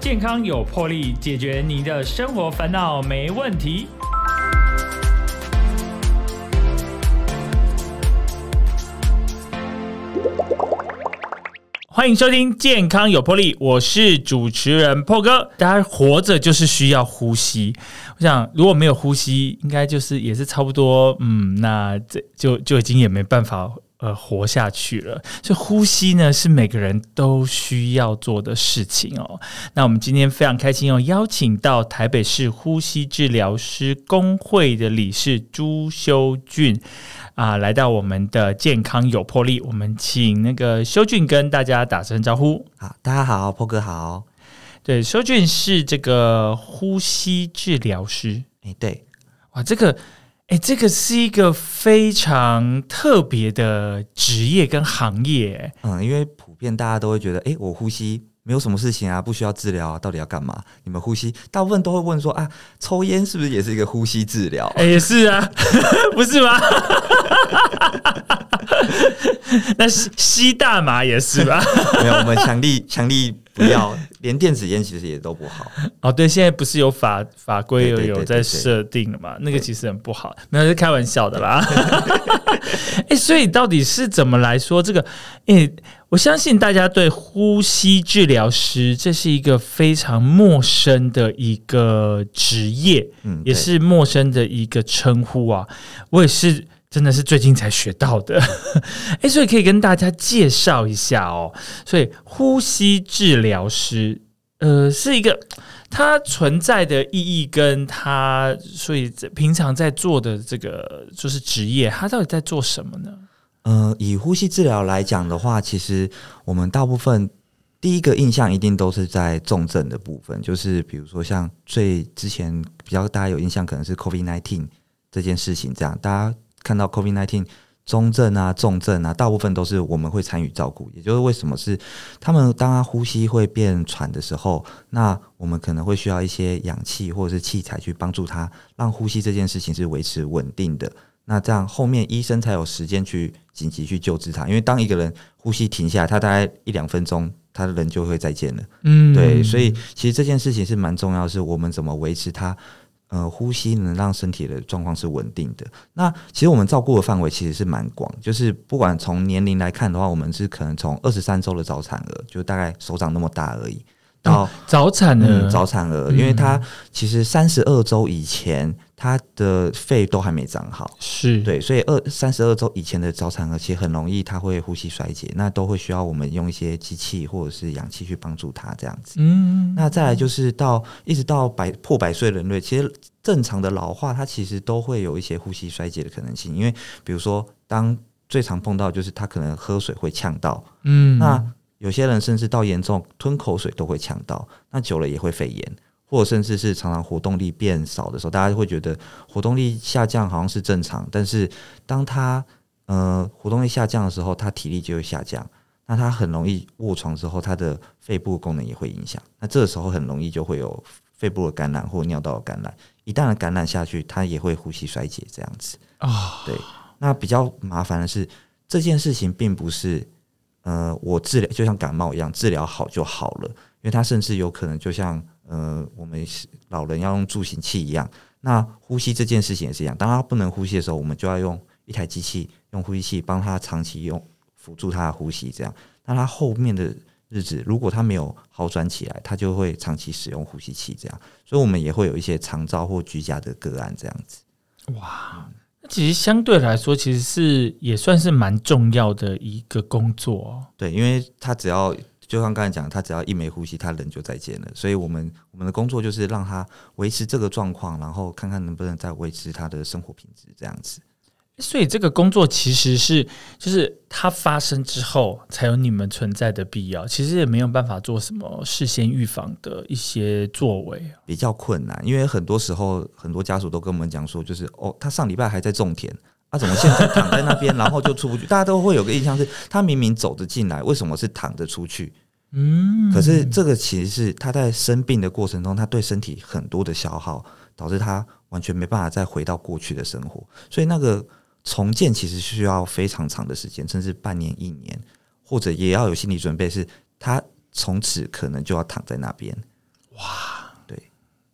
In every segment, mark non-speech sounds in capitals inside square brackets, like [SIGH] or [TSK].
健康有魄力，解决你的生活烦恼没问题。欢迎收听《健康有魄力》，我是主持人破哥。大家活着就是需要呼吸，我想如果没有呼吸，应该就是也是差不多，嗯，那这就就已经也没办法。呃，活下去了。所以呼吸呢，是每个人都需要做的事情哦。那我们今天非常开心哦，邀请到台北市呼吸治疗师工会的理事朱修俊啊，来到我们的健康有魄力。我们请那个修俊跟大家打声招呼。好，大家好，破哥好。对，修俊是这个呼吸治疗师。哎，对，哇，这个。哎，这个是一个非常特别的职业跟行业。嗯，因为普遍大家都会觉得，哎，我呼吸没有什么事情啊，不需要治疗啊，到底要干嘛？你们呼吸，大部分都会问说，啊，抽烟是不是也是一个呼吸治疗？哎，是啊，[LAUGHS] 不是吗？[LAUGHS] 那吸吸大麻也是吧？[LAUGHS] 没有，我们强力强力。不要，连电子烟其实也都不好哦。对，现在不是有法法规有有在设定了嘛？那个其实很不好，没有是开玩笑的啦。哎，所以到底是怎么来说这个？哎，我相信大家对呼吸治疗师这是一个非常陌生的一个职业，嗯，也是陌生的一个称呼啊。我也是。真的是最近才学到的，[LAUGHS] 哎，所以可以跟大家介绍一下哦。所以呼吸治疗师，呃，是一个它存在的意义，跟它所以平常在做的这个就是职业，它到底在做什么呢？呃，以呼吸治疗来讲的话，其实我们大部分第一个印象一定都是在重症的部分，就是比如说像最之前比较大家有印象，可能是 COVID nineteen 这件事情，这样大家。看到 COVID-19 中症啊、重症啊，大部分都是我们会参与照顾。也就是为什么是他们当他呼吸会变喘的时候，那我们可能会需要一些氧气或者是器材去帮助他，让呼吸这件事情是维持稳定的。那这样后面医生才有时间去紧急去救治他。因为当一个人呼吸停下来，他大概一两分钟，他的人就会再见了。嗯，对，所以其实这件事情是蛮重要，是我们怎么维持他。呃，呼吸能让身体的状况是稳定的。那其实我们照顾的范围其实是蛮广，就是不管从年龄来看的话，我们是可能从二十三周的早产儿，就大概手掌那么大而已。到早产儿，早产儿，因为他其实三十二周以前，他的肺都还没长好，是。对，所以二三十二周以前的早产儿，其实很容易他会呼吸衰竭，那都会需要我们用一些机器或者是氧气去帮助他这样子。嗯，那再来就是到一直到百破百岁人类，其实正常的老化，它其实都会有一些呼吸衰竭的可能性，因为比如说，当最常碰到就是他可能喝水会呛到，嗯，那。有些人甚至到严重吞口水都会呛到，那久了也会肺炎，或者甚至是常常活动力变少的时候，大家会觉得活动力下降好像是正常，但是当他呃活动力下降的时候，他体力就会下降，那他很容易卧床之后，他的肺部功能也会影响，那这个时候很容易就会有肺部的感染或尿道的感染，一旦感染下去，他也会呼吸衰竭这样子啊。对，那比较麻烦的是这件事情并不是。呃，我治疗就像感冒一样，治疗好就好了。因为他甚至有可能就像呃，我们老人要用助行器一样。那呼吸这件事情也是一样，当他不能呼吸的时候，我们就要用一台机器，用呼吸器帮他长期用辅助他的呼吸。这样，那他后面的日子，如果他没有好转起来，他就会长期使用呼吸器。这样，所以我们也会有一些长照或居家的个案这样子。哇。那其实相对来说，其实是也算是蛮重要的一个工作。哦对，因为他只要就像刚才讲，他只要一没呼吸，他人就再见了。所以我们我们的工作就是让他维持这个状况，然后看看能不能再维持他的生活品质这样子。所以这个工作其实是，就是它发生之后才有你们存在的必要。其实也没有办法做什么事先预防的一些作为，比较困难。因为很多时候，很多家属都跟我们讲说，就是哦，他上礼拜还在种田，他怎么现在躺在那边，然后就出不去？[LAUGHS] 大家都会有个印象是，他明明走着进来，为什么是躺着出去？嗯，可是这个其实是他在生病的过程中，他对身体很多的消耗，导致他完全没办法再回到过去的生活。所以那个。重建其实需要非常长的时间，甚至半年、一年，或者也要有心理准备，是他从此可能就要躺在那边。哇，对。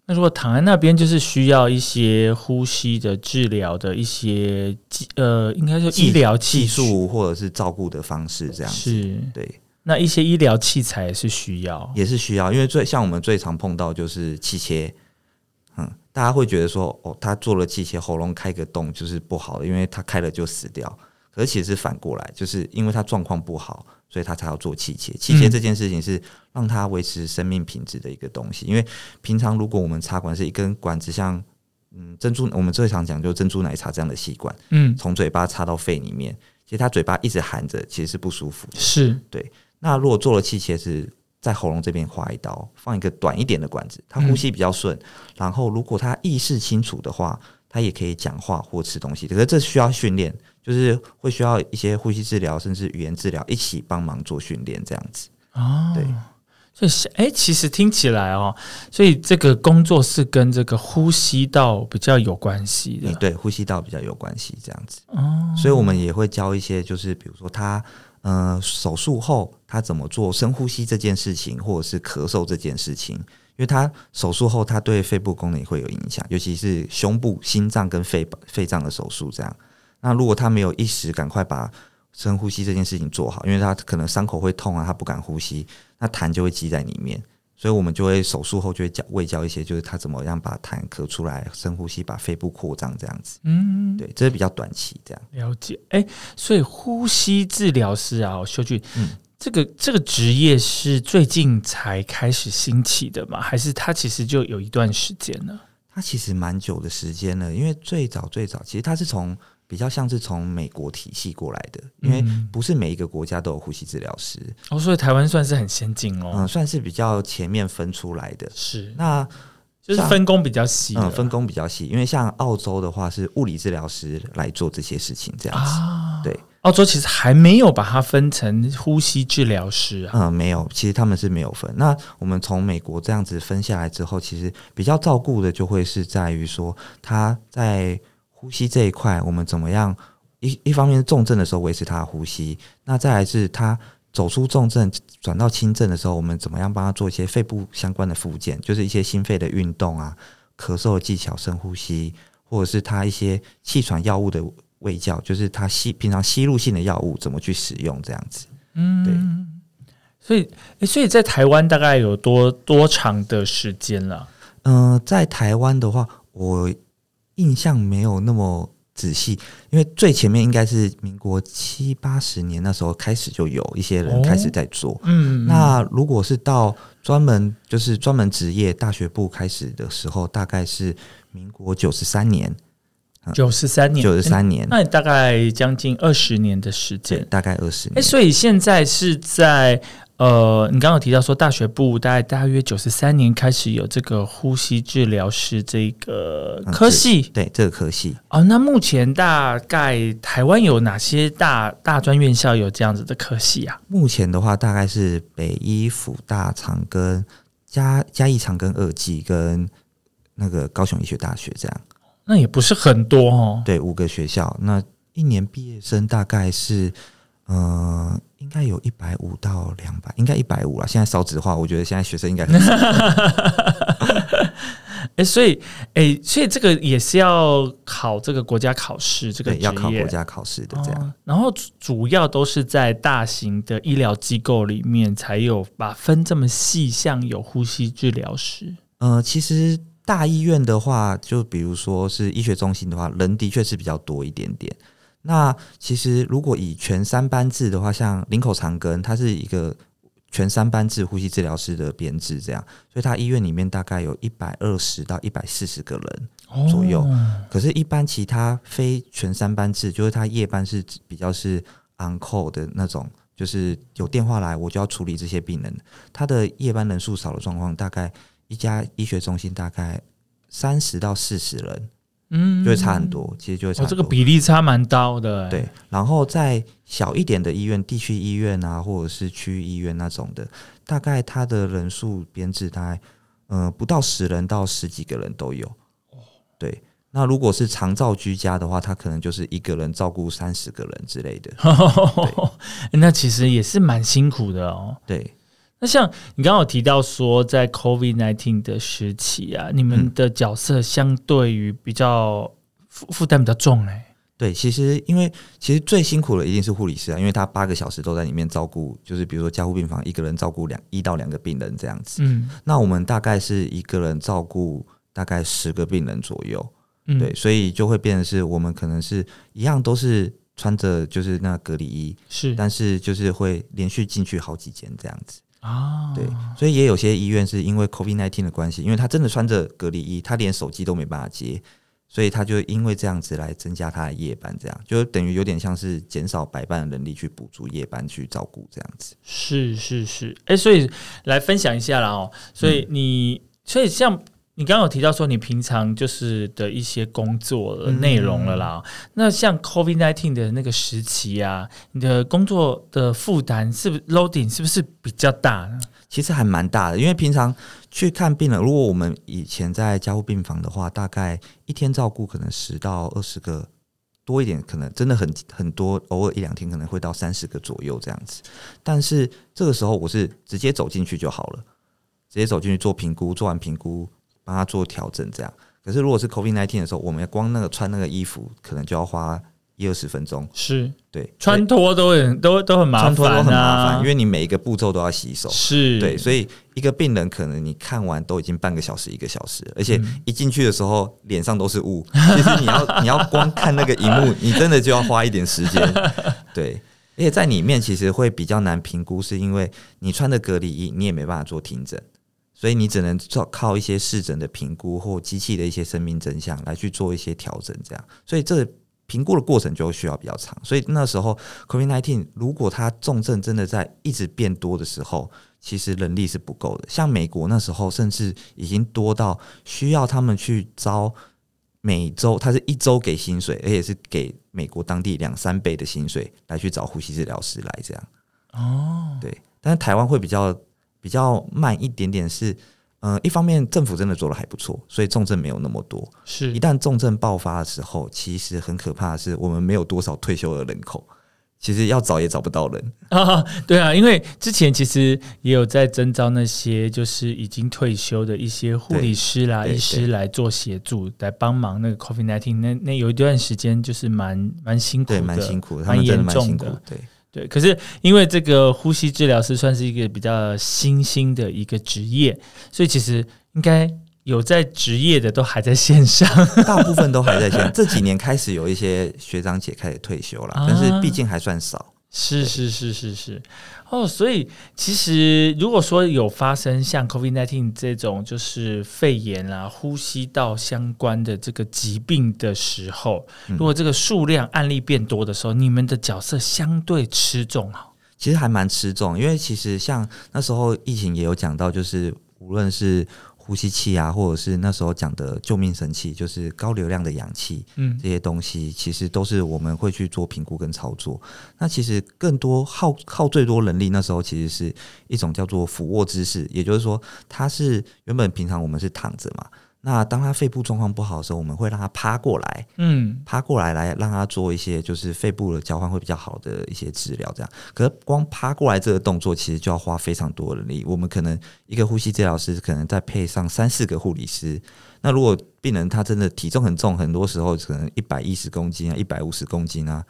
那如果躺在那边，就是需要一些呼吸的治疗的一些技呃，应该说医疗技术或者是照顾的方式这样子。是，对。那一些医疗器材也是需要，也是需要，因为最像我们最常碰到就是气切，嗯，大家会觉得说，哦，他做了气切，喉咙开个洞就是不好的，因为他开了就死掉。可是其实反过来，就是因为他状况不好，所以他才要做气切。气切这件事情是让他维持生命品质的一个东西。因为平常如果我们插管是一根管子，像嗯珍珠，我们最常讲就珍珠奶茶这样的吸管，嗯，从嘴巴插到肺里面，其实他嘴巴一直含着，其实是不舒服。是对。那如果做了气切，是在喉咙这边划一刀，放一个短一点的管子，他呼吸比较顺。然后，如果他意识清楚的话，他也可以讲话或吃东西。可是这需要训练，就是会需要一些呼吸治疗，甚至语言治疗一起帮忙做训练，这样子。哦，对。所以，哎，其实听起来哦，所以这个工作是跟这个呼吸道比较有关系的。对，呼吸道比较有关系，这样子。哦，所以我们也会教一些，就是比如说他。呃，手术后他怎么做深呼吸这件事情，或者是咳嗽这件事情，因为他手术后他对肺部功能也会有影响，尤其是胸部、心脏跟肺肺脏的手术这样。那如果他没有一时赶快把深呼吸这件事情做好，因为他可能伤口会痛啊，他不敢呼吸，那痰就会积在里面。所以我们就会手术后就会教喂教一些，就是他怎么样把痰咳出来，深呼吸，把肺部扩张这样子。嗯，对，这是比较短期这样。了解，哎，所以呼吸治疗师啊，修俊，嗯，这个这个职业是最近才开始兴起的吗？还是他其实就有一段时间了？他其实蛮久的时间了，因为最早最早，其实他是从。比较像是从美国体系过来的，因为不是每一个国家都有呼吸治疗师哦，所以台湾算是很先进哦，嗯，算是比较前面分出来的，是那就是分工比较细，嗯，分工比较细，因为像澳洲的话是物理治疗师来做这些事情，这样子，对，澳洲其实还没有把它分成呼吸治疗师啊，嗯，没有，其实他们是没有分。那我们从美国这样子分下来之后，其实比较照顾的就会是在于说他在。呼吸这一块，我们怎么样？一一方面是重症的时候维持他的呼吸，那再来是他走出重症转到轻症的时候，我们怎么样帮他做一些肺部相关的复健，就是一些心肺的运动啊、咳嗽的技巧、深呼吸，或者是他一些气喘药物的喂教，就是他吸平常吸入性的药物怎么去使用这样子。嗯，对。所以，所以在台湾大概有多多长的时间了？嗯，在台湾的话，我。印象没有那么仔细，因为最前面应该是民国七八十年那时候开始就有一些人开始在做。嗯，那如果是到专门就是专门职业大学部开始的时候，大概是民国九十三年。九十三年，九十三年，那大概将近二十年的时间，大概二十年。哎，所以现在是在。呃，你刚刚提到说大学部大概大约九十三年开始有这个呼吸治疗师这个科系，对这个科系哦。那目前大概台湾有哪些大大专院校有这样子的科系啊？目前的话，大概是北医、辅大、长庚、嘉嘉义长庚二技跟那个高雄医学大学这样。那也不是很多哦。对，五个学校，那一年毕业生大概是。呃，应该有一百五到两百，应该一百五了。现在少子化，我觉得现在学生应该很少。[LAUGHS] 哎，所以，哎，所以这个也是要考这个国家考试，这个要考国家考试的这样。然后主要都是在大型的医疗机构里面才有把分这么细，像有呼吸治疗师。呃，其实大医院的话，就比如说是医学中心的话，人的确是比较多一点点。那其实如果以全三班制的话，像林口长庚，它是一个全三班制呼吸治疗师的编制，这样，所以它医院里面大概有一百二十到一百四十个人左右。可是，一般其他非全三班制，就是他夜班是比较是 on call 的那种，就是有电话来我就要处理这些病人。他的夜班人数少的状况，大概一家医学中心大概三十到四十人。嗯，就会差很多，其实就会差。这个比例差蛮高的。对，然后在小一点的医院、地区医院啊，或者是区域医院那种的，大概它的人数编制大概，呃，不到十人到十几个人都有。对。那如果是长照居家的话，他可能就是一个人照顾三十个人之类的。[LAUGHS] 那其实也是蛮辛苦的哦。对。那像你刚刚有提到说，在 COVID nineteen 的时期啊，你们的角色相对于比较负负担比较重哎。对，其实因为其实最辛苦的一定是护理师啊，因为他八个小时都在里面照顾，就是比如说加护病房一个人照顾两一到两个病人这样子。嗯，那我们大概是一个人照顾大概十个病人左右。嗯，对，所以就会变成是我们可能是一样都是穿着就是那隔离衣，是，但是就是会连续进去好几间这样子。啊，对，所以也有些医院是因为 COVID nineteen 的关系，因为他真的穿着隔离衣，他连手机都没办法接。所以他就因为这样子来增加他的夜班，这样就等于有点像是减少白班的能力去补足夜班去照顾这样子。是是是，哎，所以来分享一下啦哦。所以你，所以像你刚刚有提到说你平常就是的一些工作的内容了啦。那像 COVID nineteen 的那个时期啊，你的工作的负担是不是 loading 是不是比较大呢？其实还蛮大的，因为平常去看病人，如果我们以前在加护病房的话，大概一天照顾可能十到二十个多一点，可能真的很很多，偶尔一两天可能会到三十个左右这样子。但是这个时候我是直接走进去就好了，直接走进去做评估，做完评估帮他做调整这样。可是如果是 COVID nineteen 的时候，我们要光那个穿那个衣服，可能就要花。一二十分钟是。对，穿脱都很都都很麻烦，穿脱都很麻烦，因为你每一个步骤都要洗手，是。对，所以一个病人可能你看完都已经半个小时一个小时，而且一进去的时候脸上都是雾，其实你要 [LAUGHS] 你要光看那个荧幕，[LAUGHS] 你真的就要花一点时间，[LAUGHS] 对，而且在里面其实会比较难评估，是因为你穿的隔离衣，你也没办法做听诊，所以你只能靠靠一些试诊的评估或机器的一些生命真相来去做一些调整，这样，所以这。评估的过程就需要比较长，所以那时候 COVID nineteen 如果它重症真的在一直变多的时候，其实人力是不够的。像美国那时候，甚至已经多到需要他们去招每周，他是一周给薪水，而且是给美国当地两三倍的薪水来去找呼吸治疗师来这样。哦，对，但是台湾会比较比较慢一点点是。嗯，一方面政府真的做的还不错，所以重症没有那么多。是一旦重症爆发的时候，其实很可怕的是，我们没有多少退休的人口，其实要找也找不到人啊。对啊，因为之前其实也有在征招那些就是已经退休的一些护理师啦、医师来做协助，来帮忙那个 COVID nineteen。那那有一段时间就是蛮蛮辛苦的，蛮辛苦，蛮严重的，对。对，可是因为这个呼吸治疗师算是一个比较新兴的一个职业，所以其实应该有在职业的都还在线上，[LAUGHS] 大部分都还在线。这几年开始有一些学长姐开始退休了，但是毕竟还算少。是是是是是。哦，所以其实如果说有发生像 COVID-19 这种就是肺炎啊、呼吸道相关的这个疾病的时候，如果这个数量案例变多的时候，你们的角色相对吃重啊？其实还蛮吃重，因为其实像那时候疫情也有讲到，就是无论是。呼吸器啊，或者是那时候讲的救命神器，就是高流量的氧气，嗯，这些东西其实都是我们会去做评估跟操作。那其实更多耗耗最多人力，那时候其实是一种叫做俯卧姿势，也就是说，它是原本平常我们是躺着嘛。那当他肺部状况不好的时候，我们会让他趴过来，嗯，趴过来来让他做一些就是肺部的交换会比较好的一些治疗，这样。可是光趴过来这个动作，其实就要花非常多的力。我们可能一个呼吸治疗师可能再配上三四个护理师。那如果病人他真的体重很重，很多时候可能一百一十公斤啊，一百五十公斤啊，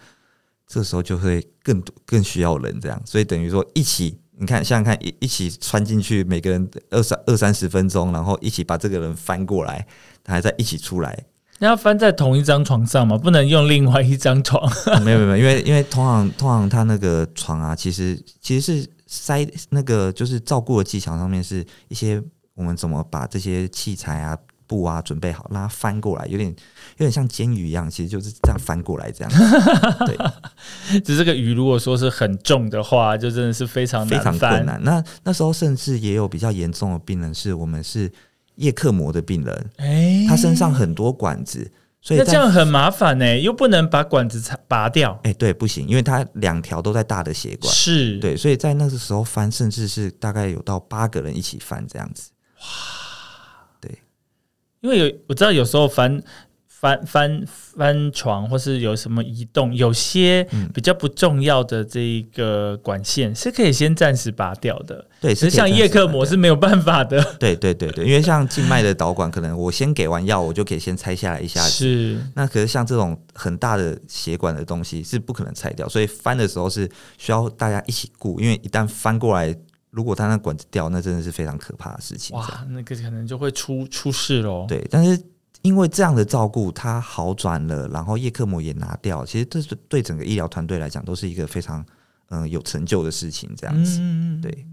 这时候就会更更需要人这样。所以等于说一起。你看，想想看，一一起穿进去，每个人二三二三十分钟，然后一起把这个人翻过来，他还在一起出来。那要翻在同一张床上吗？不能用另外一张床？[LAUGHS] 没有没有，因为因为通常通常他那个床啊，其实其实是塞那个就是照顾的技巧上面是一些我们怎么把这些器材啊。布啊，准备好，让它翻过来，有点有点像煎鱼一样，其实就是这样翻过来，这样。[LAUGHS] 对，只是这个鱼如果说是很重的话，就真的是非常非常困难。那那时候甚至也有比较严重的病人，是我们是叶克膜的病人，哎，他身上很多管子，所以那这样很麻烦呢，又不能把管子拔掉。哎，对，不行，因为他两条都在大的血管，是对，所以在那个时候翻，甚至是大概有到八个人一起翻这样子。哇。因为有我知道有时候翻翻翻翻床，或是有什么移动，有些比较不重要的这个管线是可以先暂时拔掉的。对，是像叶克膜是没有办法的。[LAUGHS] 对对对对，因为像静脉的导管，可能我先给完药，我就可以先拆下来一下子。是，那可是像这种很大的血管的东西是不可能拆掉，所以翻的时候是需要大家一起顾，因为一旦翻过来，如果他那管子掉，那真的是非常可怕的事情。哇，那个可能就会出出事喽。对，但是。因为这样的照顾，他好转了，然后叶克膜也拿掉，其实这是对整个医疗团队来讲都是一个非常嗯有成就的事情。这样子，对。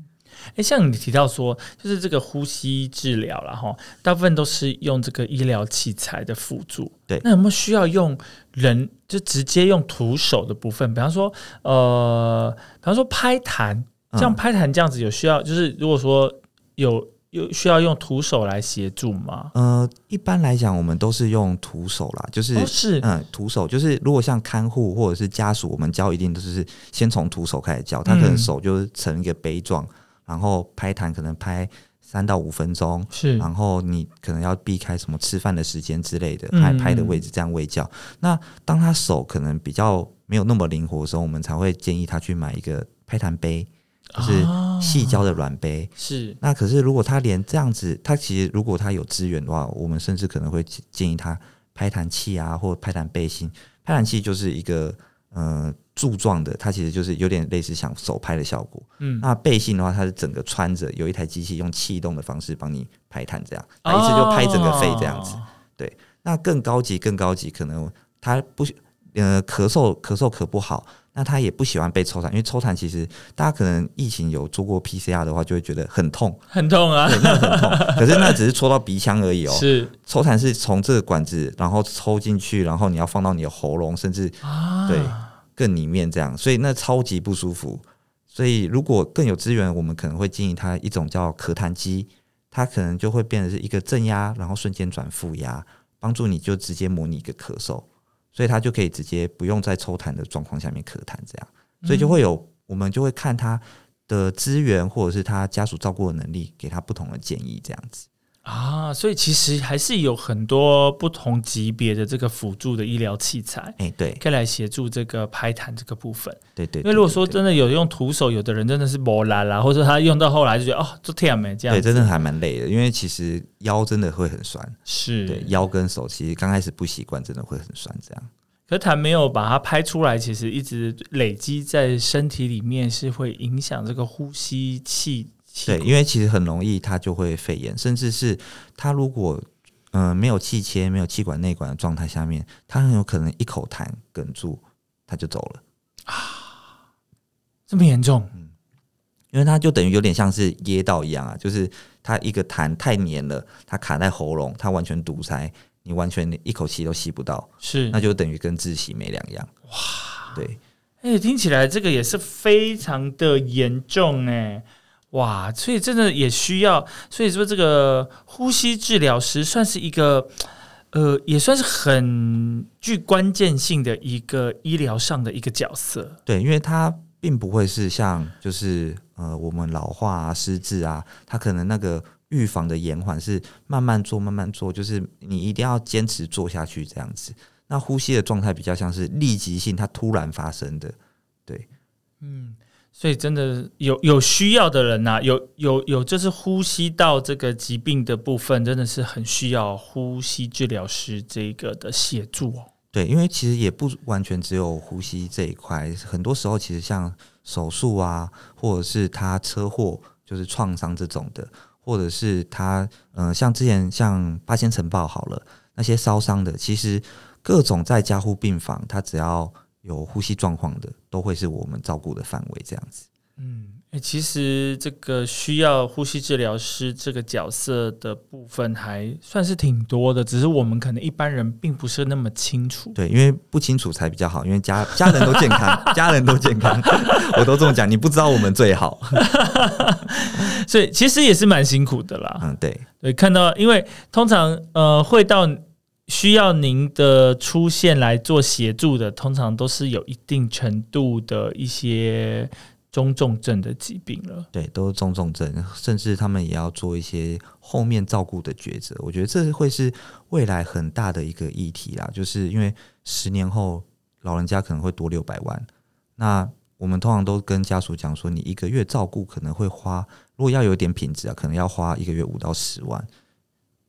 哎，像你提到说，就是这个呼吸治疗了哈，大部分都是用这个医疗器材的辅助。对，那有没有需要用人就直接用徒手的部分？比方说，呃，比方说拍痰，像拍痰这样子，有需要就是如果说有。有需要用徒手来协助吗？呃，一般来讲，我们都是用徒手啦，就是是嗯，徒手就是如果像看护或者是家属，我们教一定都是先从徒手开始教，他可能手就是成一个杯状，然后拍弹可能拍三到五分钟，是，然后你可能要避开什么吃饭的时间之类的，拍拍的位置这样喂教。那当他手可能比较没有那么灵活的时候，我们才会建议他去买一个拍弹杯。就是细胶的软杯，是那可是如果他连这样子，他其实如果他有资源的话，我们甚至可能会建议他拍弹器啊，或拍弹背心。拍弹器就是一个呃柱状的，它其实就是有点类似像手拍的效果。嗯，那背心的话，它是整个穿着，有一台机器用气动的方式帮你拍弹，这样，它一次就拍整个肺这样子。对，那更高级更高级，可能他不呃咳嗽咳嗽咳不好。那他也不喜欢被抽痰，因为抽痰其实大家可能疫情有做过 PCR 的话，就会觉得很痛，很痛啊，那很痛。[LAUGHS] 可是那只是戳到鼻腔而已哦。是抽痰是从这个管子，然后抽进去，然后你要放到你的喉咙，甚至对更里面这样，所以那超级不舒服。所以如果更有资源，我们可能会建议他一种叫咳痰机，它可能就会变成是一个正压，然后瞬间转负压，帮助你就直接模拟一个咳嗽。所以他就可以直接不用在抽痰的状况下面咳痰，这样，所以就会有我们就会看他的资源或者是他家属照顾的能力，给他不同的建议，这样子。啊，所以其实还是有很多不同级别的这个辅助的医疗器材，哎，对，可以来协助这个拍痰这个部分。对对，因为如果说真的有用徒手，有的人真的是磨烂啦，或者他用到后来就觉得哦，做天没这样，对，真的还蛮累的，因为其实腰真的会很酸，是对腰跟手，其实刚开始不习惯，真的会很酸，这样。可痰没有把它拍出来，其实一直累积在身体里面，是会影响这个呼吸气。对，因为其实很容易，它就会肺炎，甚至是它如果嗯没有气切、没有气管内管的状态下面，它很有可能一口痰哽住，它就走了啊，这么严重？嗯，因为它就等于有点像是噎到一样啊，就是它一个痰太黏了，它卡在喉咙，它完全堵塞，你完全一口气都吸不到，是，那就等于跟窒息没两样。哇，对，哎，听起来这个也是非常的严重哎。哇，所以真的也需要，所以说这个呼吸治疗师算是一个，呃，也算是很具关键性的一个医疗上的一个角色。对，因为他并不会是像就是呃我们老化啊、失智啊，他可能那个预防的延缓是慢慢做、慢慢做，就是你一定要坚持做下去这样子。那呼吸的状态比较像是立即性，它突然发生的，对，嗯。所以真的有有需要的人呐，有有有，就是呼吸道这个疾病的部分，真的是很需要呼吸治疗师这个的协助哦。对，因为其实也不完全只有呼吸这一块，很多时候其实像手术啊，或者是他车祸就是创伤这种的，或者是他嗯，像之前像八仙城堡好了，那些烧伤的，其实各种在加护病房，他只要。有呼吸状况的，都会是我们照顾的范围，这样子。嗯，哎，其实这个需要呼吸治疗师这个角色的部分，还算是挺多的，只是我们可能一般人并不是那么清楚。对，因为不清楚才比较好，因为家家人都健康，[LAUGHS] 家人都健康，我都这么讲，你不知道我们最好。[LAUGHS] [LAUGHS] 所以其实也是蛮辛苦的啦。嗯，对，对，看到，因为通常呃会到。需要您的出现来做协助的，通常都是有一定程度的一些中重症的疾病了。对，都是中重症，甚至他们也要做一些后面照顾的抉择。我觉得这会是未来很大的一个议题啦，就是因为十年后老人家可能会多六百万，那我们通常都跟家属讲说，你一个月照顾可能会花，如果要有点品质啊，可能要花一个月五到十万。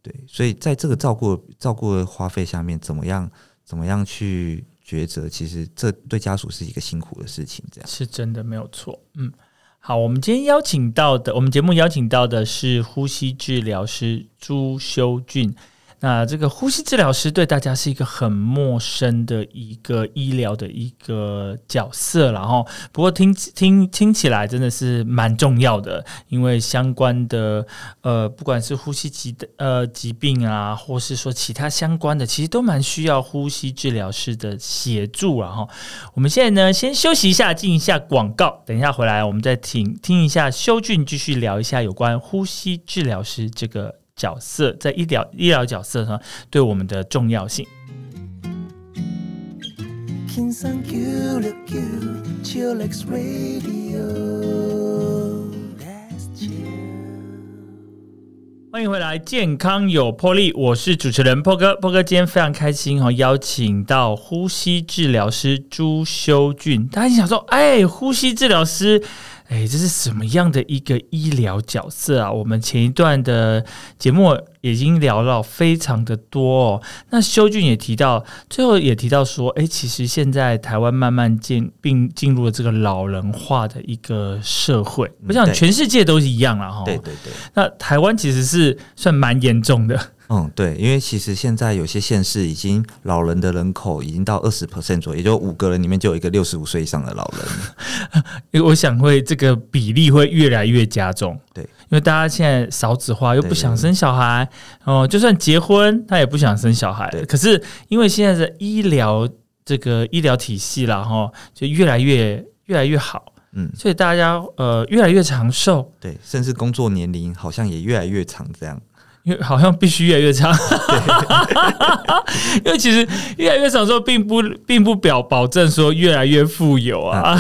对，所以在这个照顾照顾的花费下面，怎么样怎么样去抉择？其实这对家属是一个辛苦的事情，这样是真的没有错。嗯，好，我们今天邀请到的，我们节目邀请到的是呼吸治疗师朱修俊。那这个呼吸治疗师对大家是一个很陌生的一个医疗的一个角色，然后不过听听听起来真的是蛮重要的，因为相关的呃，不管是呼吸疾呃疾病啊，或是说其他相关的，其实都蛮需要呼吸治疗师的协助。然后我们现在呢，先休息一下，进一下广告，等一下回来我们再听听一下修俊继续聊一下有关呼吸治疗师这个。角色在医疗医疗角色上对我们的重要性。欢迎回来，健康有魄力，我是主持人波哥。波哥今天非常开心哦，邀请到呼吸治疗师朱修俊。大家想说，哎，呼吸治疗师。哎，这是什么样的一个医疗角色啊？我们前一段的节目已经聊到非常的多哦。那修俊也提到，最后也提到说，哎，其实现在台湾慢慢进并进入了这个老人化的一个社会。我想全世界都是一样了哈。对对对。那台湾其实是算蛮严重的。嗯，对，因为其实现在有些县市已经老人的人口已经到二十 percent 左右，也就五个人里面就有一个六十五岁以上的老人。因 [LAUGHS] 为我想会这个比例会越来越加重。对，因为大家现在少子化，又不想生小孩，哦，就算结婚他也不想生小孩。可是因为现在的医疗这个医疗体系啦，哈，就越来越越来越好，嗯，所以大家呃越来越长寿。对，甚至工作年龄好像也越来越长，这样。因为好像必须越来越长，[LAUGHS] 因为其实越来越长之后，并不并不表保证说越来越富有啊，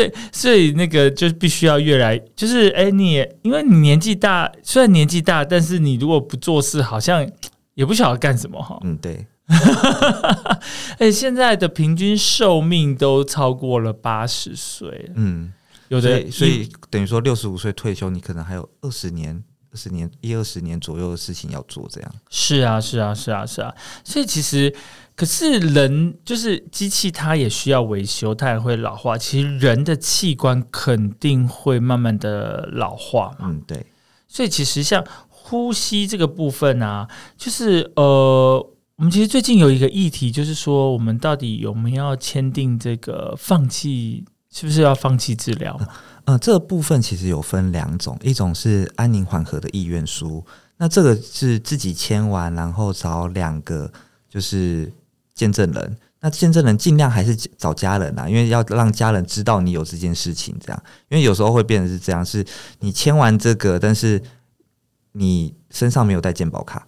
所以所以那个就是必须要越来，就是哎，你因为你年纪大，虽然年纪大，但是你如果不做事，好像 [TSK] 也不晓得干什么哈。嗯，对。[LAUGHS] 哎，现在的平均寿命都超过了八十岁，嗯，有的，所以等于说六十五岁退休，你可能还有二十年。二十年一二十年左右的事情要做，这样是啊是啊是啊是啊，所以其实可是人就是机器，它也需要维修，它也会老化。其实人的器官肯定会慢慢的老化嘛。嗯，对。所以其实像呼吸这个部分啊，就是呃，我们其实最近有一个议题，就是说我们到底有没有要签订这个放弃，是不是要放弃治疗？呃，这部分其实有分两种，一种是安宁缓和的意愿书，那这个是自己签完，然后找两个就是见证人，那见证人尽量还是找家人啊，因为要让家人知道你有这件事情，这样，因为有时候会变成是这样，是你签完这个，但是你身上没有带健保卡。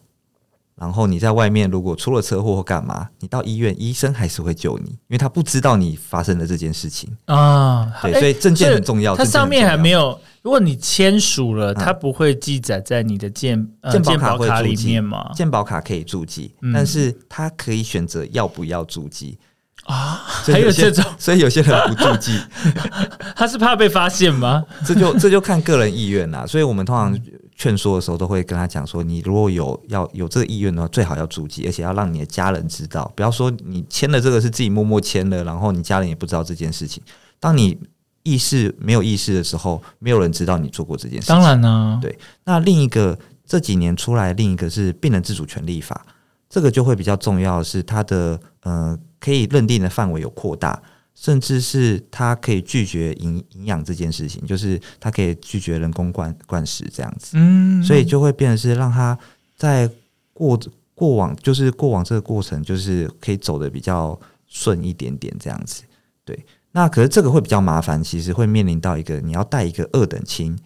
然后你在外面如果出了车祸或干嘛，你到医院，医生还是会救你，因为他不知道你发生了这件事情啊。对，所以证件很重要。它上面还没有，如果你签署了，它不会记载在你的健健保卡里面吗？健保卡可以注记，但是他可以选择要不要注记啊。还有这种，所以有些人不注记，[LAUGHS] 他是怕被发现吗？这就这就看个人意愿啦。所以我们通常。劝说的时候都会跟他讲说，你如果有要有这个意愿的话，最好要注记，而且要让你的家人知道。不要说你签了这个是自己默默签的，然后你家人也不知道这件事情。当你意识没有意识的时候，没有人知道你做过这件事。当然呢，对。那另一个这几年出来，另一个是病人自主权利法，这个就会比较重要，是它的呃可以认定的范围有扩大。甚至是他可以拒绝营营养这件事情，就是他可以拒绝人工灌灌食这样子，嗯，所以就会变成是让他在过过往，就是过往这个过程，就是可以走的比较顺一点点这样子。对，那可是这个会比较麻烦，其实会面临到一个你要带一个二等亲，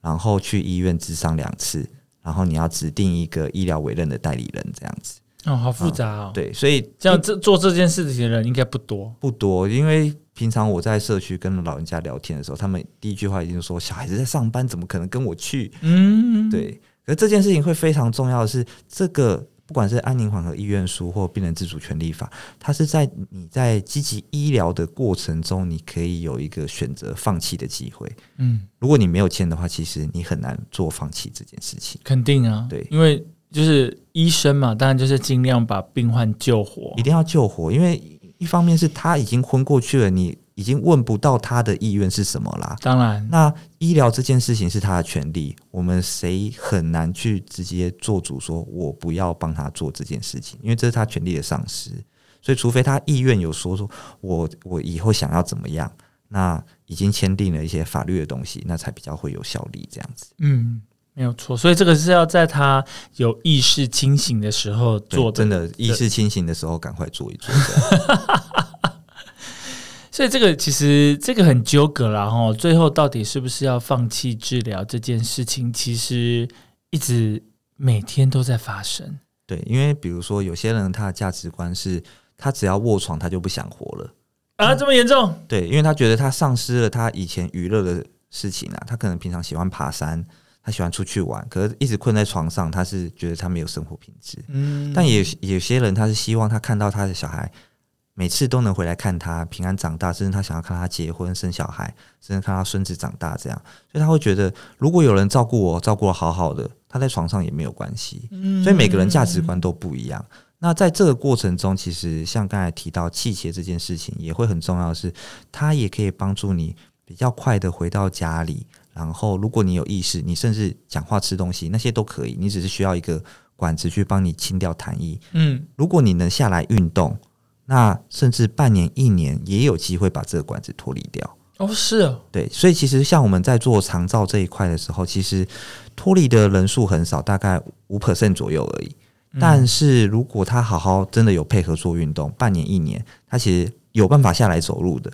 然后去医院治伤两次，然后你要指定一个医疗委任的代理人这样子。哦，好复杂哦。对，所以这样这做这件事情的人应该不多，不多，因为平常我在社区跟老人家聊天的时候，他们第一句话一定说：“小孩子在上班，怎么可能跟我去？”嗯，对。可这件事情会非常重要的是，这个不管是安宁缓和意愿书或病人自主权利法，它是在你在积极医疗的过程中，你可以有一个选择放弃的机会。嗯，如果你没有签的话，其实你很难做放弃这件事情。肯定啊，对，因为就是医生嘛，当然就是尽量把病患救活，一定要救活，因为一方面是他已经昏过去了，你。已经问不到他的意愿是什么啦。当然，那医疗这件事情是他的权利，我们谁很难去直接做主说，我不要帮他做这件事情，因为这是他权利的丧失。所以，除非他意愿有说说，我我以后想要怎么样，那已经签订了一些法律的东西，那才比较会有效力。这样子，嗯，没有错。所以，这个是要在他有意识清醒的时候做，真的意识清醒的时候赶快做一做。[LAUGHS] 所以这个其实这个很纠葛了哈，最后到底是不是要放弃治疗这件事情，其实一直每天都在发生。对，因为比如说有些人他的价值观是，他只要卧床他就不想活了啊，这么严重？对，因为他觉得他丧失了他以前娱乐的事情啊，他可能平常喜欢爬山，他喜欢出去玩，可是一直困在床上，他是觉得他没有生活品质。嗯，但也有些人他是希望他看到他的小孩。每次都能回来看他平安长大，甚至他想要看他结婚生小孩，甚至看他孙子长大，这样，所以他会觉得，如果有人照顾我，照顾的好好的，他在床上也没有关系。所以每个人价值观都不一样。那在这个过程中，其实像刚才提到气切这件事情，也会很重要的是，它也可以帮助你比较快的回到家里。然后，如果你有意识，你甚至讲话、吃东西那些都可以，你只是需要一个管子去帮你清掉痰液。嗯，如果你能下来运动。那甚至半年、一年也有机会把这个管子脱离掉哦，是啊，对，所以其实像我们在做肠造这一块的时候，其实脱离的人数很少，大概五 percent 左右而已。但是如果他好好真的有配合做运动，半年、一年，他其实有办法下来走路的，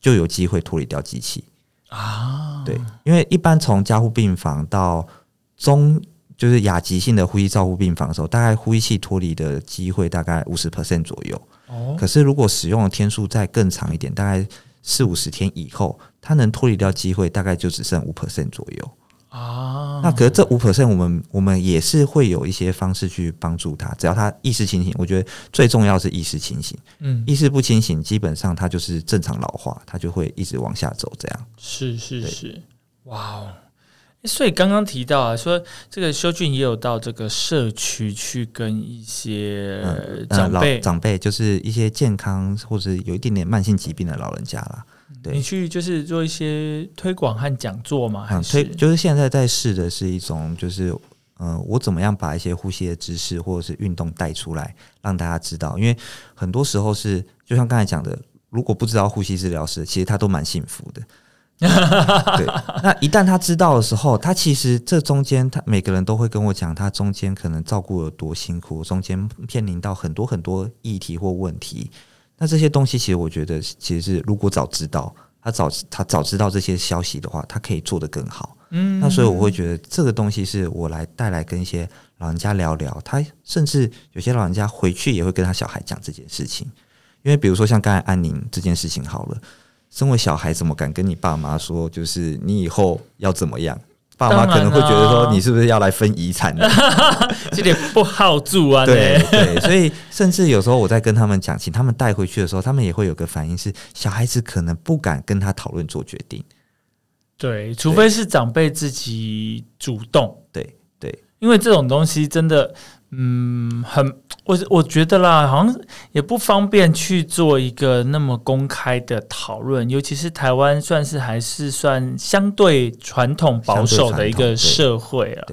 就有机会脱离掉机器啊。对，因为一般从加护病房到中。就是亚急性的呼吸照护病房的时候，大概呼吸器脱离的机会大概五十 percent 左右。哦，可是如果使用的天数再更长一点，大概四五十天以后，它能脱离掉机会大概就只剩五 percent 左右。啊，那可是这五 percent，我们我们也是会有一些方式去帮助他，只要他意识清醒。我觉得最重要是意识清醒。嗯，意识不清醒，基本上他就是正常老化，他就会一直往下走。这样是是是，哇哦。所以刚刚提到啊，说这个修俊也有到这个社区去跟一些长辈，长辈就是一些健康或者有一点点慢性疾病的老人家啦。对你去就是做一些推广和讲座嘛？嗯，推就是现在在试的是一种，就是嗯，我怎么样把一些呼吸的知识或者是运动带出来，让大家知道。因为很多时候是就像刚才讲的，如果不知道呼吸治疗师，其实他都蛮幸福的。[LAUGHS] 对，那一旦他知道的时候，他其实这中间，他每个人都会跟我讲，他中间可能照顾有多辛苦，中间面临到很多很多议题或问题。那这些东西，其实我觉得，其实是如果早知道，他早他早知道这些消息的话，他可以做得更好。嗯，那所以我会觉得这个东西是我来带来跟一些老人家聊聊，他甚至有些老人家回去也会跟他小孩讲这件事情，因为比如说像刚才安宁这件事情好了。身为小孩，怎么敢跟你爸妈说？就是你以后要怎么样？爸妈可能会觉得说，你是不是要来分遗产？[LAUGHS] 这点不好住啊！对对，所以甚至有时候我在跟他们讲，请他们带回去的时候，他们也会有个反应是，小孩子可能不敢跟他讨论做决定。对，除非是长辈自己主动。对对，因为这种东西真的。嗯，很我我觉得啦，好像也不方便去做一个那么公开的讨论，尤其是台湾算是还是算相对传统保守的一个社会啊。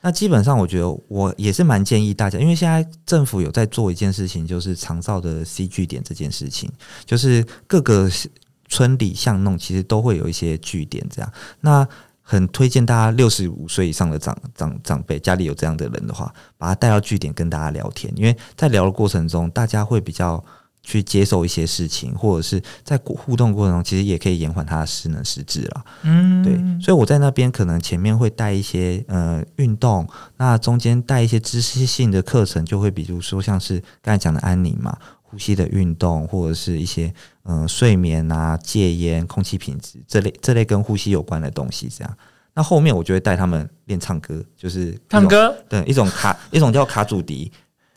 那基本上我觉得我也是蛮建议大家，因为现在政府有在做一件事情，就是长照的 C 据点这件事情，就是各个村里巷弄其实都会有一些据点这样。那很推荐大家六十五岁以上的长长长辈，家里有这样的人的话，把他带到据点跟大家聊天，因为在聊的过程中，大家会比较去接受一些事情，或者是在互动过程中，其实也可以延缓他的失能失智啦。嗯，对，所以我在那边可能前面会带一些呃运动，那中间带一些知识性的课程，就会比如说像是刚才讲的安宁嘛。呼吸的运动，或者是一些嗯睡眠啊、戒烟、空气品质这类这类跟呼吸有关的东西。这样，那后面我就会带他们练唱歌，就是唱歌，对，一种卡一种叫卡祖笛。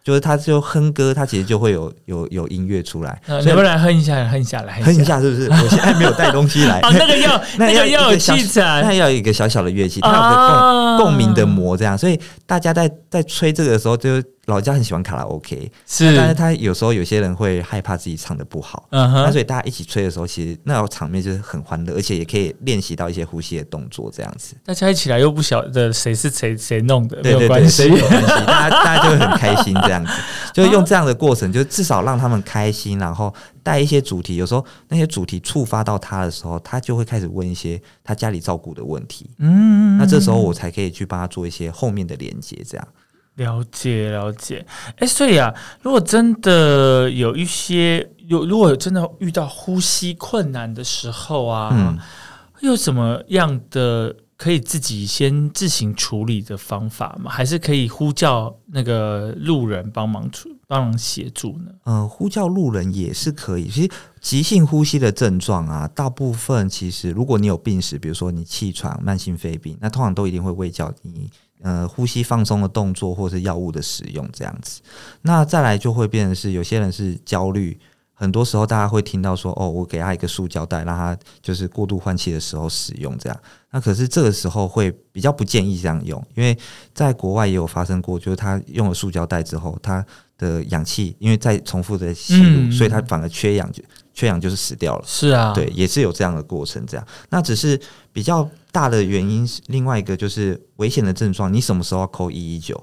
就是他就哼歌，他其实就会有有有音乐出来。能不能哼一下？哼一下来，哼一下是不是？我现在没有带东西来。哦，那个 [LAUGHS] 要那个要有器材，那要有一个小小的乐器，它有个共共鸣的膜，这样，所以大家在在吹这个的时候就。老家很喜欢卡拉 OK，是，但是他有时候有些人会害怕自己唱的不好，嗯哼，那所以大家一起吹的时候，其实那种场面就是很欢乐，而且也可以练习到一些呼吸的动作，这样子。大家一起来又不晓得谁是谁谁弄的，没有关系，没有关系，大家大家就会很开心，这样子，就用这样的过程，就至少让他们开心，然后带一些主题，有时候那些主题触发到他的时候，他就会开始问一些他家里照顾的问题，嗯，那这时候我才可以去帮他做一些后面的连接，这样。了解了解，哎，所以啊，如果真的有一些有，如果真的遇到呼吸困难的时候啊，嗯。有什么样的可以自己先自行处理的方法吗？还是可以呼叫那个路人帮忙处帮忙协助呢？嗯，呼叫路人也是可以。其实急性呼吸的症状啊，大部分其实如果你有病史，比如说你气喘、慢性肺病，那通常都一定会喂教你。呃，呼吸放松的动作，或是药物的使用，这样子。那再来就会变成是，有些人是焦虑，很多时候大家会听到说，哦，我给他一个塑胶袋，让他就是过度换气的时候使用这样。那可是这个时候会比较不建议这样用，因为在国外也有发生过，就是他用了塑胶袋之后，他的氧气因为在重复的吸入，所以他反而缺氧就。缺氧就是死掉了，是啊，对，也是有这样的过程。这样，那只是比较大的原因。是另外一个就是危险的症状，你什么时候要扣一一九？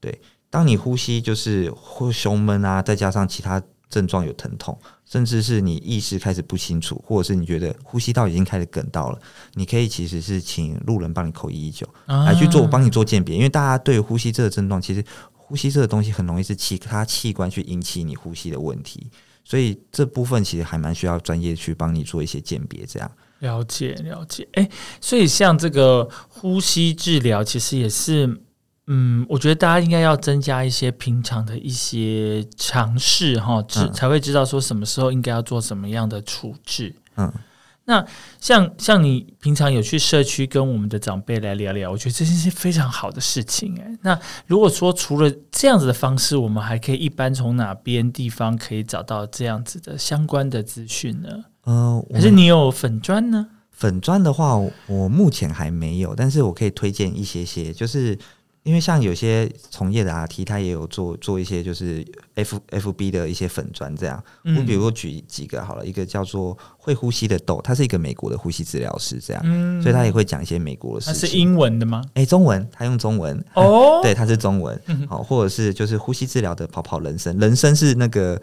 对，当你呼吸就是会胸闷啊，再加上其他症状有疼痛，甚至是你意识开始不清楚，或者是你觉得呼吸道已经开始梗到了，你可以其实是请路人帮你扣一一九来去做，帮你做鉴别。因为大家对呼吸这个症状，其实呼吸这个东西很容易是其他器官去引起你呼吸的问题。所以这部分其实还蛮需要专业去帮你做一些鉴别，这样了解了解。哎，所以像这个呼吸治疗，其实也是，嗯，我觉得大家应该要增加一些平常的一些尝试哈，知才会知道说什么时候应该要做什么样的处置，嗯。那像像你平常有去社区跟我们的长辈来聊聊，我觉得这是非常好的事情哎。那如果说除了这样子的方式，我们还可以一般从哪边地方可以找到这样子的相关的资讯呢？呃，还是你有粉砖呢？粉砖的话，我目前还没有，但是我可以推荐一些些，就是。因为像有些从业的 RT，他也有做做一些就是 F F B 的一些粉砖这样。我比如说举几个好了，一个叫做会呼吸的豆，他是一个美国的呼吸治疗师这样，所以他也会讲一些美国的事情。是英文的吗？哎，中文，他用中文哦。对，他是中文。好，或者是就是呼吸治疗的跑跑人生，人生是那个。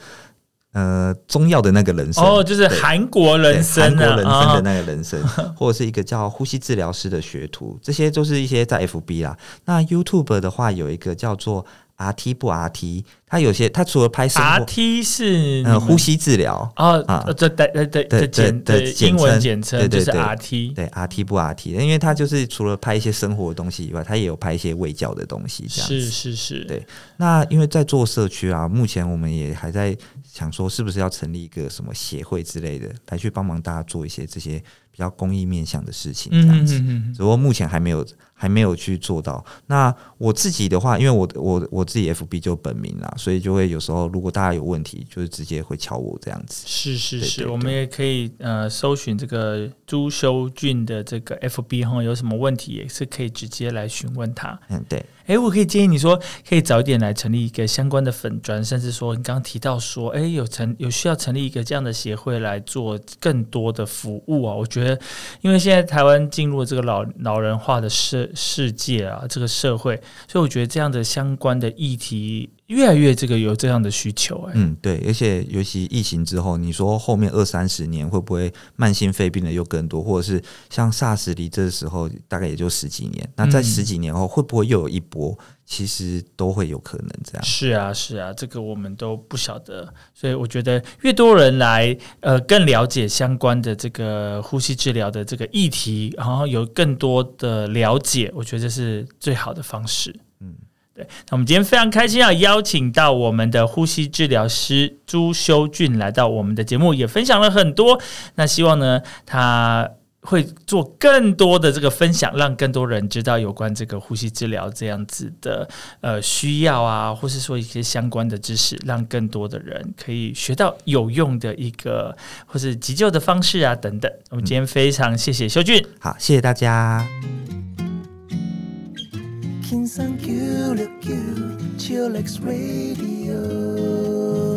呃，中药的那个人参哦，就是韩国人参，韩国人参的那个人参，[LAUGHS] 或者是一个叫呼吸治疗师的学徒，这些都是一些在 FB 啦。那 YouTube 的话，有一个叫做。R T 不 R T，他有些他除了拍生活，R T 是呃呼吸治疗哦啊，这的的的简的英文简称就是 R T，对 R T 不 R T，因为他就是除了拍一些生活的东西以外，他也有拍一些卫教的东西，这样是是是，对。那因为在做社区啊，目前我们也还在想说，是不是要成立一个什么协会之类的，来去帮忙大家做一些这些比较公益面向的事情，这样子。只不过目前还没有。还没有去做到。那我自己的话，因为我我我自己 F B 就本名啦，所以就会有时候如果大家有问题，就是直接会敲我这样子。是是是，我们也可以呃搜寻这个朱修俊的这个 F B 哈，有什么问题也是可以直接来询问他。嗯，对。哎，我可以建议你说，可以早一点来成立一个相关的粉砖，甚至说你刚刚提到说，哎，有成有需要成立一个这样的协会来做更多的服务啊。我觉得，因为现在台湾进入这个老老人化的世世界啊，这个社会，所以我觉得这样的相关的议题。越来越这个有这样的需求哎，嗯，对，而且尤其疫情之后，你说后面二三十年会不会慢性肺病的又更多，或者是像 SARS 离这时候大概也就十几年，那在十几年后会不会又有一波？其实都会有可能这样。是啊，是啊，这个我们都不晓得，所以我觉得越多人来呃更了解相关的这个呼吸治疗的这个议题，然后有更多的了解，我觉得这是最好的方式。对，那我们今天非常开心啊，邀请到我们的呼吸治疗师朱修俊来到我们的节目，也分享了很多。那希望呢，他会做更多的这个分享，让更多人知道有关这个呼吸治疗这样子的呃需要啊，或是说一些相关的知识，让更多的人可以学到有用的一个或是急救的方式啊等等。我们今天非常谢谢修俊，好，谢谢大家。king san Q, look you, chillax radio.